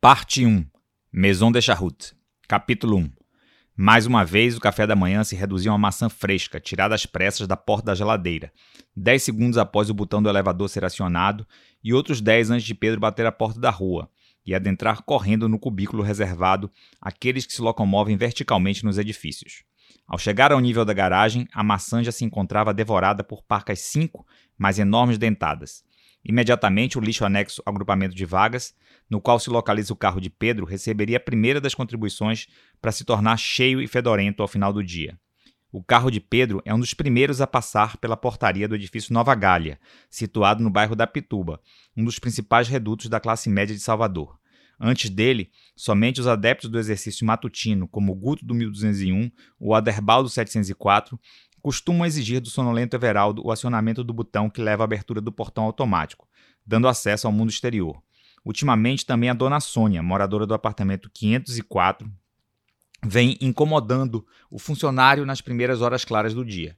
Parte 1 Maison de Charroute Capítulo 1 Mais uma vez, o café da manhã se reduziu a uma maçã fresca, tirada às pressas da porta da geladeira, dez segundos após o botão do elevador ser acionado e outros dez antes de Pedro bater a porta da rua e adentrar correndo no cubículo reservado àqueles que se locomovem verticalmente nos edifícios. Ao chegar ao nível da garagem, a maçã já se encontrava devorada por parcas cinco mais enormes dentadas. Imediatamente, o lixo anexo ao agrupamento de vagas, no qual se localiza o carro de Pedro, receberia a primeira das contribuições para se tornar cheio e fedorento ao final do dia. O carro de Pedro é um dos primeiros a passar pela portaria do edifício Nova Gália, situado no bairro da Pituba, um dos principais redutos da classe média de Salvador. Antes dele, somente os adeptos do exercício matutino, como o Guto do 1201 ou o Aderbal do 704, costumam exigir do sonolento Everaldo o acionamento do botão que leva à abertura do portão automático, dando acesso ao mundo exterior. Ultimamente, também a dona Sônia, moradora do apartamento 504, vem incomodando o funcionário nas primeiras horas claras do dia.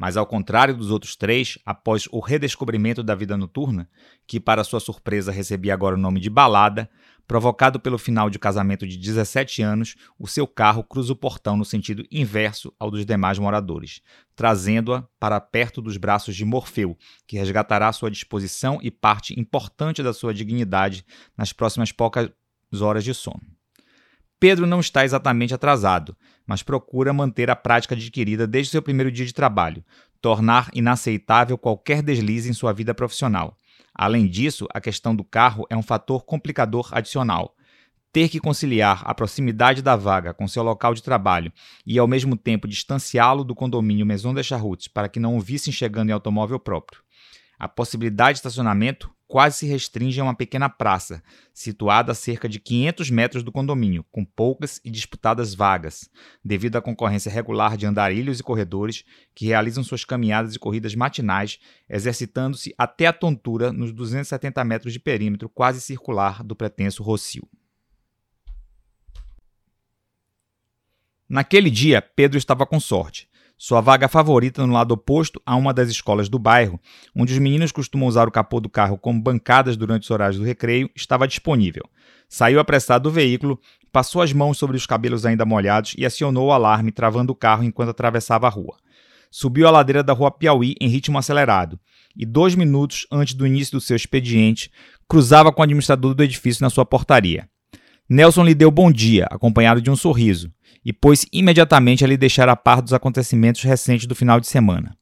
Mas, ao contrário dos outros três, após o redescobrimento da vida noturna, que para sua surpresa recebia agora o nome de balada, Provocado pelo final de casamento de 17 anos, o seu carro cruza o portão no sentido inverso ao dos demais moradores, trazendo-a para perto dos braços de Morfeu, que resgatará sua disposição e parte importante da sua dignidade nas próximas poucas horas de sono. Pedro não está exatamente atrasado, mas procura manter a prática adquirida desde seu primeiro dia de trabalho, tornar inaceitável qualquer deslize em sua vida profissional. Além disso, a questão do carro é um fator complicador adicional. Ter que conciliar a proximidade da vaga com seu local de trabalho e, ao mesmo tempo, distanciá-lo do condomínio Maison de Charrutes para que não o vissem chegando em automóvel próprio. A possibilidade de estacionamento quase se restringe a uma pequena praça, situada a cerca de 500 metros do condomínio, com poucas e disputadas vagas, devido à concorrência regular de andarilhos e corredores que realizam suas caminhadas e corridas matinais, exercitando-se até a tontura nos 270 metros de perímetro quase circular do pretenso Rocio. Naquele dia, Pedro estava com sorte sua vaga favorita no lado oposto a uma das escolas do bairro, onde os meninos costumam usar o capô do carro como bancadas durante os horários do recreio, estava disponível. Saiu apressado do veículo, passou as mãos sobre os cabelos ainda molhados e acionou o alarme, travando o carro enquanto atravessava a rua. Subiu a ladeira da rua Piauí em ritmo acelerado e, dois minutos antes do início do seu expediente, cruzava com o administrador do edifício na sua portaria. Nelson lhe deu bom dia, acompanhado de um sorriso e pôs imediatamente a lhe deixar a par dos acontecimentos recentes do final de semana.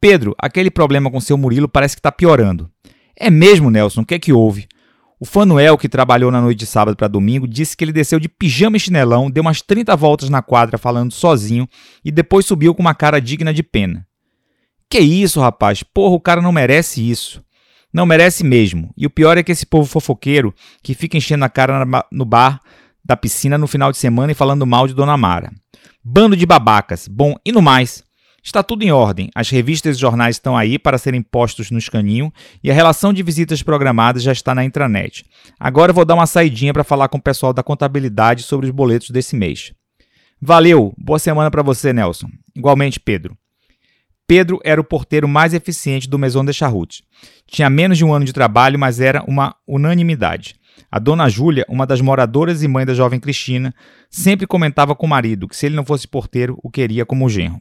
Pedro, aquele problema com seu Murilo parece que está piorando. É mesmo, Nelson? O que é que houve? O Fanuel, que trabalhou na noite de sábado para domingo, disse que ele desceu de pijama e chinelão, deu umas 30 voltas na quadra falando sozinho e depois subiu com uma cara digna de pena. Que isso, rapaz? Porra, o cara não merece isso. Não merece mesmo. E o pior é que esse povo fofoqueiro que fica enchendo a cara no bar da piscina no final de semana e falando mal de Dona Mara. Bando de babacas. Bom, e no mais, está tudo em ordem. As revistas e jornais estão aí para serem postos no escaninho e a relação de visitas programadas já está na intranet. Agora vou dar uma saidinha para falar com o pessoal da contabilidade sobre os boletos desse mês. Valeu, boa semana para você, Nelson. Igualmente, Pedro. Pedro era o porteiro mais eficiente do Maison de Charrute. Tinha menos de um ano de trabalho, mas era uma unanimidade. A dona Júlia, uma das moradoras e mãe da jovem Cristina, sempre comentava com o marido que se ele não fosse porteiro, o queria como genro.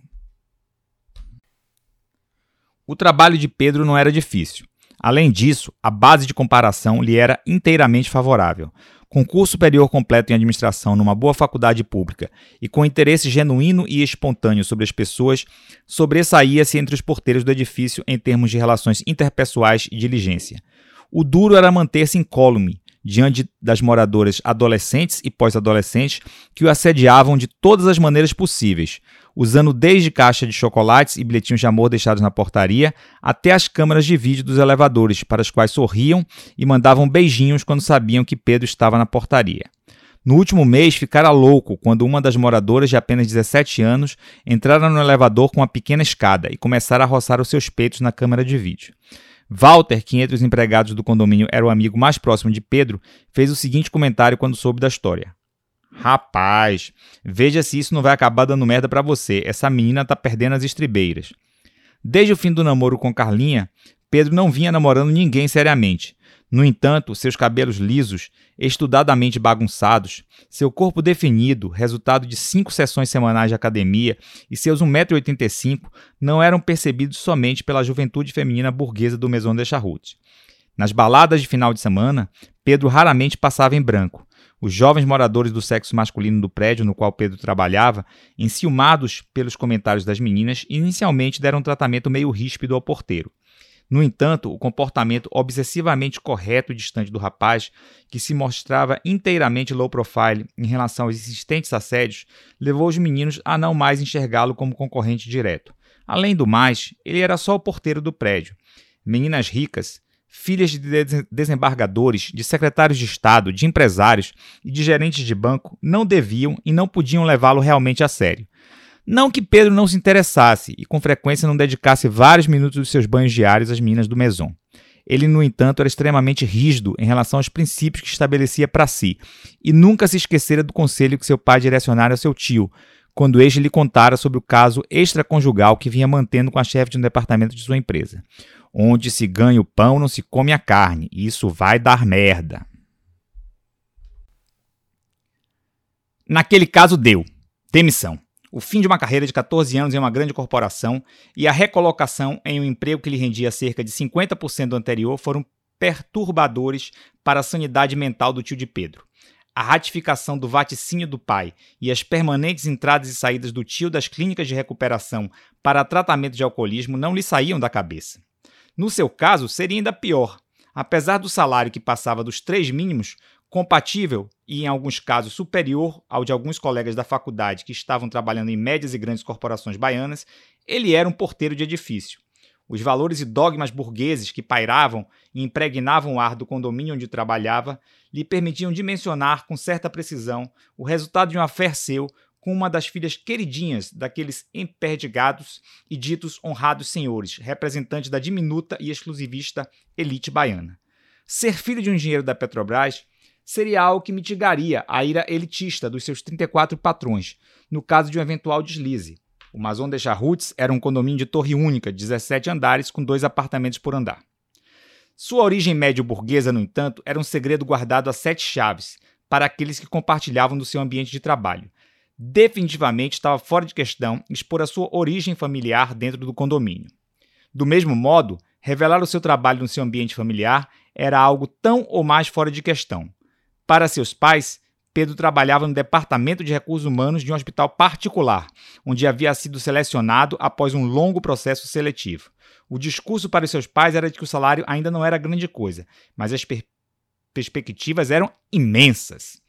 O trabalho de Pedro não era difícil. Além disso, a base de comparação lhe era inteiramente favorável. Com curso superior completo em administração numa boa faculdade pública e com interesse genuíno e espontâneo sobre as pessoas, sobressaía-se entre os porteiros do edifício em termos de relações interpessoais e diligência. O duro era manter-se incólume, diante das moradoras adolescentes e pós-adolescentes que o assediavam de todas as maneiras possíveis, usando desde caixa de chocolates e bilhetinhos de amor deixados na portaria até as câmeras de vídeo dos elevadores, para as quais sorriam e mandavam beijinhos quando sabiam que Pedro estava na portaria. No último mês, ficara louco quando uma das moradoras de apenas 17 anos entrara no elevador com uma pequena escada e começara a roçar os seus peitos na câmera de vídeo. Walter, que entre os empregados do condomínio era o amigo mais próximo de Pedro, fez o seguinte comentário quando soube da história. Rapaz, veja se isso não vai acabar dando merda para você. Essa menina tá perdendo as estribeiras. Desde o fim do namoro com Carlinha, Pedro não vinha namorando ninguém seriamente. No entanto, seus cabelos lisos, estudadamente bagunçados, seu corpo definido, resultado de cinco sessões semanais de academia, e seus 1,85m não eram percebidos somente pela juventude feminina burguesa do Maison de Charroute. Nas baladas de final de semana, Pedro raramente passava em branco. Os jovens moradores do sexo masculino do prédio no qual Pedro trabalhava, enciumados pelos comentários das meninas, inicialmente deram um tratamento meio ríspido ao porteiro. No entanto, o comportamento obsessivamente correto e distante do rapaz, que se mostrava inteiramente low profile em relação aos existentes assédios, levou os meninos a não mais enxergá-lo como concorrente direto. Além do mais, ele era só o porteiro do prédio. Meninas ricas, filhas de desembargadores, de secretários de Estado, de empresários e de gerentes de banco não deviam e não podiam levá-lo realmente a sério. Não que Pedro não se interessasse e com frequência não dedicasse vários minutos dos seus banhos diários às meninas do Maison. Ele, no entanto, era extremamente rígido em relação aos princípios que estabelecia para si e nunca se esquecera do conselho que seu pai direcionara ao seu tio, quando este lhe contara sobre o caso extraconjugal que vinha mantendo com a chefe de um departamento de sua empresa. Onde se ganha o pão, não se come a carne. Isso vai dar merda. Naquele caso, deu. Demissão o fim de uma carreira de 14 anos em uma grande corporação e a recolocação em um emprego que lhe rendia cerca de 50% do anterior foram perturbadores para a sanidade mental do tio de Pedro. A ratificação do vaticínio do pai e as permanentes entradas e saídas do tio das clínicas de recuperação para tratamento de alcoolismo não lhe saíam da cabeça. No seu caso, seria ainda pior. Apesar do salário que passava dos três mínimos, compatível e, em alguns casos, superior ao de alguns colegas da faculdade que estavam trabalhando em médias e grandes corporações baianas, ele era um porteiro de edifício. Os valores e dogmas burgueses que pairavam e impregnavam o ar do condomínio onde trabalhava lhe permitiam dimensionar com certa precisão o resultado de um affair seu com uma das filhas queridinhas daqueles emperdigados e ditos honrados senhores, representantes da diminuta e exclusivista elite baiana. Ser filho de um engenheiro da Petrobras seria algo que mitigaria a ira elitista dos seus 34 patrões, no caso de um eventual deslize. O Maison de Charrutes era um condomínio de torre única, de 17 andares, com dois apartamentos por andar. Sua origem médio-burguesa, no entanto, era um segredo guardado a sete chaves para aqueles que compartilhavam do seu ambiente de trabalho. Definitivamente estava fora de questão expor a sua origem familiar dentro do condomínio. Do mesmo modo, revelar o seu trabalho no seu ambiente familiar era algo tão ou mais fora de questão. Para seus pais, Pedro trabalhava no Departamento de Recursos Humanos de um hospital particular, onde havia sido selecionado após um longo processo seletivo. O discurso para seus pais era de que o salário ainda não era grande coisa, mas as per perspectivas eram imensas.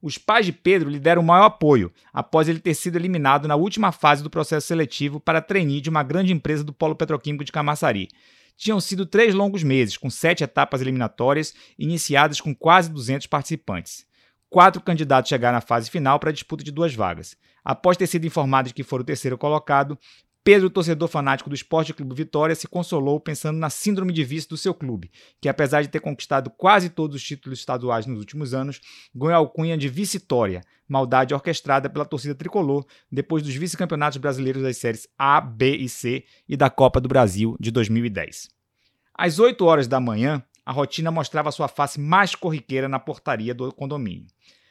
Os pais de Pedro lhe deram o maior apoio após ele ter sido eliminado na última fase do processo seletivo para trainee de uma grande empresa do polo petroquímico de Camaçari, tinham sido três longos meses, com sete etapas eliminatórias, iniciadas com quase 200 participantes. Quatro candidatos chegaram à fase final para a disputa de duas vagas. Após ter sido informado de que for o terceiro colocado, Pedro, torcedor fanático do Esporte Clube Vitória, se consolou pensando na síndrome de vice do seu clube, que apesar de ter conquistado quase todos os títulos estaduais nos últimos anos, ganhou a alcunha de vice-tória, maldade orquestrada pela torcida tricolor depois dos vice-campeonatos brasileiros das séries A, B e C e da Copa do Brasil de 2010. Às 8 horas da manhã, a rotina mostrava sua face mais corriqueira na portaria do condomínio.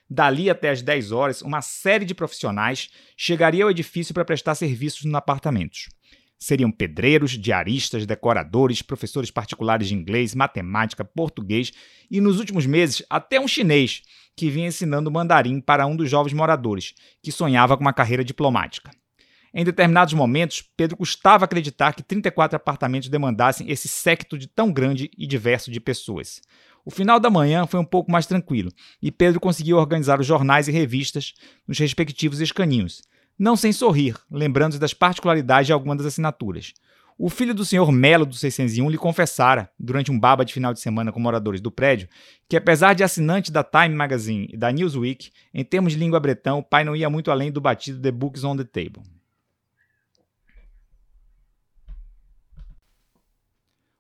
Dali até as 10 horas, uma série de profissionais chegaria ao edifício para prestar serviços nos apartamentos. Seriam pedreiros, diaristas, decoradores, professores particulares de inglês, matemática, português e, nos últimos meses, até um chinês que vinha ensinando mandarim para um dos jovens moradores, que sonhava com uma carreira diplomática. Em determinados momentos, Pedro custava acreditar que 34 apartamentos demandassem esse séquito de tão grande e diverso de pessoas. O final da manhã foi um pouco mais tranquilo e Pedro conseguiu organizar os jornais e revistas nos respectivos escaninhos, não sem sorrir, lembrando-se das particularidades de algumas das assinaturas. O filho do senhor Melo do 601 lhe confessara, durante um baba de final de semana com moradores do prédio, que apesar de assinante da Time Magazine e da Newsweek, em termos de língua bretão, o pai não ia muito além do batido The Books on the Table.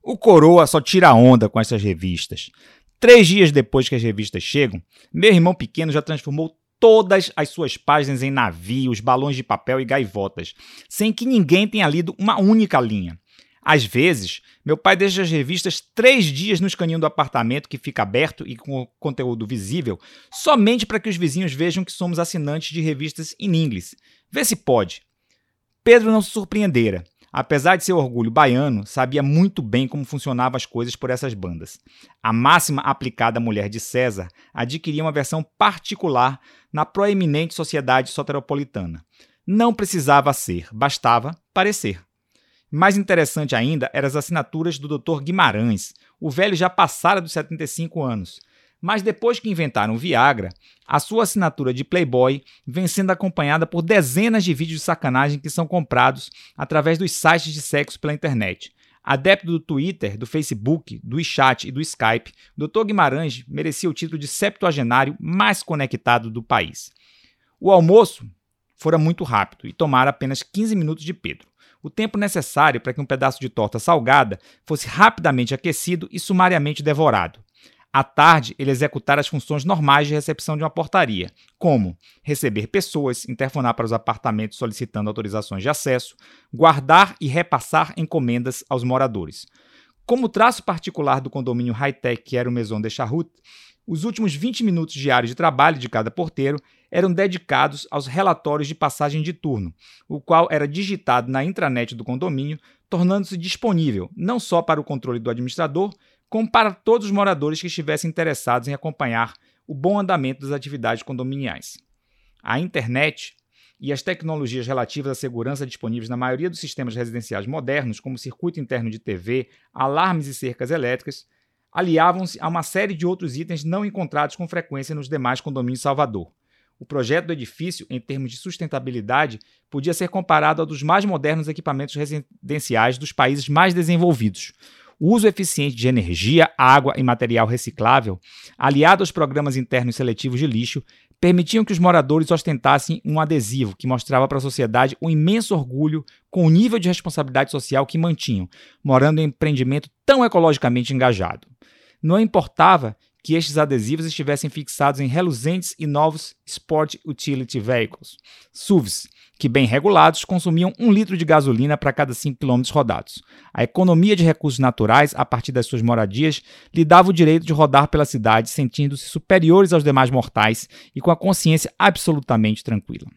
O Coroa só tira onda com essas revistas. Três dias depois que as revistas chegam, meu irmão pequeno já transformou todas as suas páginas em navios, balões de papel e gaivotas, sem que ninguém tenha lido uma única linha. Às vezes, meu pai deixa as revistas três dias no escaninho do apartamento que fica aberto e com conteúdo visível, somente para que os vizinhos vejam que somos assinantes de revistas em inglês. Vê se pode. Pedro não se surpreendera. Apesar de seu orgulho baiano, sabia muito bem como funcionavam as coisas por essas bandas. A máxima aplicada à mulher de César adquiria uma versão particular na proeminente sociedade soteropolitana. Não precisava ser, bastava parecer. Mais interessante ainda eram as assinaturas do Dr. Guimarães. O velho já passara dos 75 anos. Mas depois que inventaram o Viagra, a sua assinatura de Playboy vem sendo acompanhada por dezenas de vídeos de sacanagem que são comprados através dos sites de sexo pela internet. Adepto do Twitter, do Facebook, do WeChat e do Skype, Dr. Guimarães merecia o título de septuagenário mais conectado do país. O almoço fora muito rápido e tomara apenas 15 minutos de Pedro o tempo necessário para que um pedaço de torta salgada fosse rapidamente aquecido e sumariamente devorado. À tarde, ele executara as funções normais de recepção de uma portaria, como receber pessoas, interfonar para os apartamentos solicitando autorizações de acesso, guardar e repassar encomendas aos moradores. Como traço particular do condomínio high-tech que era o Maison de Charrut, os últimos 20 minutos diários de trabalho de cada porteiro eram dedicados aos relatórios de passagem de turno, o qual era digitado na intranet do condomínio, tornando-se disponível não só para o controle do administrador, como para todos os moradores que estivessem interessados em acompanhar o bom andamento das atividades condominiais. A internet e as tecnologias relativas à segurança disponíveis na maioria dos sistemas residenciais modernos, como circuito interno de TV, alarmes e cercas elétricas, aliavam-se a uma série de outros itens não encontrados com frequência nos demais condomínios Salvador. O projeto do edifício, em termos de sustentabilidade, podia ser comparado ao dos mais modernos equipamentos residenciais dos países mais desenvolvidos. O uso eficiente de energia, água e material reciclável, aliado aos programas internos seletivos de lixo, permitiam que os moradores ostentassem um adesivo que mostrava para a sociedade o imenso orgulho com o nível de responsabilidade social que mantinham, morando em um empreendimento tão ecologicamente engajado. Não importava que estes adesivos estivessem fixados em reluzentes e novos Sport Utility Vehicles, SUVs, que, bem regulados, consumiam um litro de gasolina para cada 5 km rodados. A economia de recursos naturais, a partir das suas moradias, lhe dava o direito de rodar pela cidade sentindo-se superiores aos demais mortais e com a consciência absolutamente tranquila.